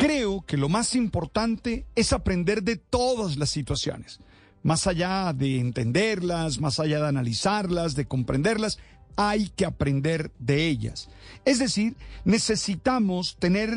Creo que lo más importante es aprender de todas las situaciones. Más allá de entenderlas, más allá de analizarlas, de comprenderlas, hay que aprender de ellas. Es decir, necesitamos tener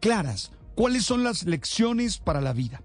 claras cuáles son las lecciones para la vida.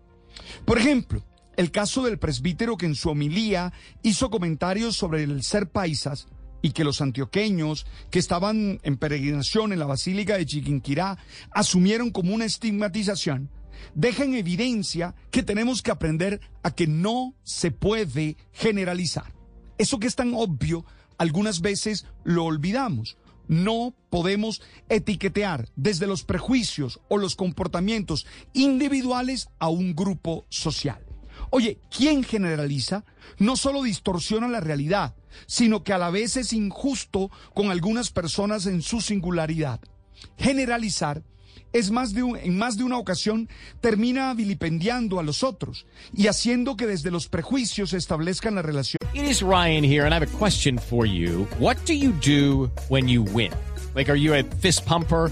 Por ejemplo, el caso del presbítero que en su homilía hizo comentarios sobre el ser paisas y que los antioqueños que estaban en peregrinación en la Basílica de Chiquinquirá asumieron como una estigmatización, deja en evidencia que tenemos que aprender a que no se puede generalizar. Eso que es tan obvio, algunas veces lo olvidamos. No podemos etiquetear desde los prejuicios o los comportamientos individuales a un grupo social. Oye, ¿quién generaliza? No solo distorsiona la realidad, sino que a la vez es injusto con algunas personas en su singularidad. Generalizar es más de en más de una ocasión termina vilipendiando a los otros y haciendo que desde los prejuicios se establezcan la relación. It is Ryan here and I have a question for you. What do you do when you win? Like are you a fist pumper?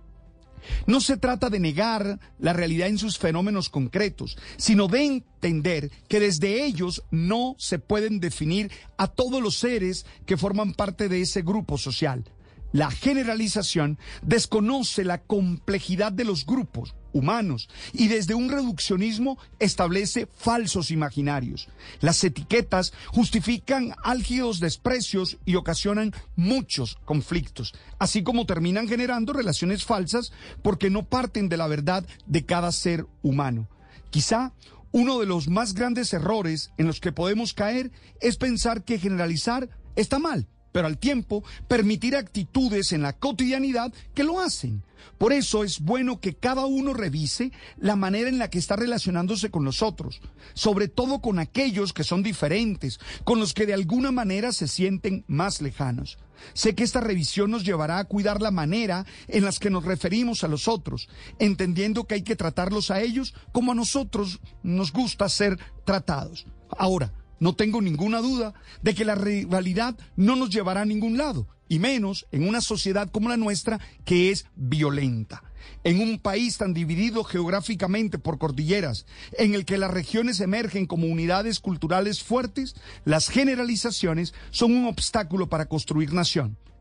No se trata de negar la realidad en sus fenómenos concretos, sino de entender que desde ellos no se pueden definir a todos los seres que forman parte de ese grupo social. La generalización desconoce la complejidad de los grupos humanos y desde un reduccionismo establece falsos imaginarios. Las etiquetas justifican álgidos desprecios y ocasionan muchos conflictos, así como terminan generando relaciones falsas porque no parten de la verdad de cada ser humano. Quizá uno de los más grandes errores en los que podemos caer es pensar que generalizar está mal pero al tiempo permitir actitudes en la cotidianidad que lo hacen. Por eso es bueno que cada uno revise la manera en la que está relacionándose con los otros, sobre todo con aquellos que son diferentes, con los que de alguna manera se sienten más lejanos. Sé que esta revisión nos llevará a cuidar la manera en las que nos referimos a los otros, entendiendo que hay que tratarlos a ellos como a nosotros nos gusta ser tratados. Ahora, no tengo ninguna duda de que la rivalidad no nos llevará a ningún lado, y menos en una sociedad como la nuestra que es violenta. En un país tan dividido geográficamente por cordilleras, en el que las regiones emergen como unidades culturales fuertes, las generalizaciones son un obstáculo para construir nación.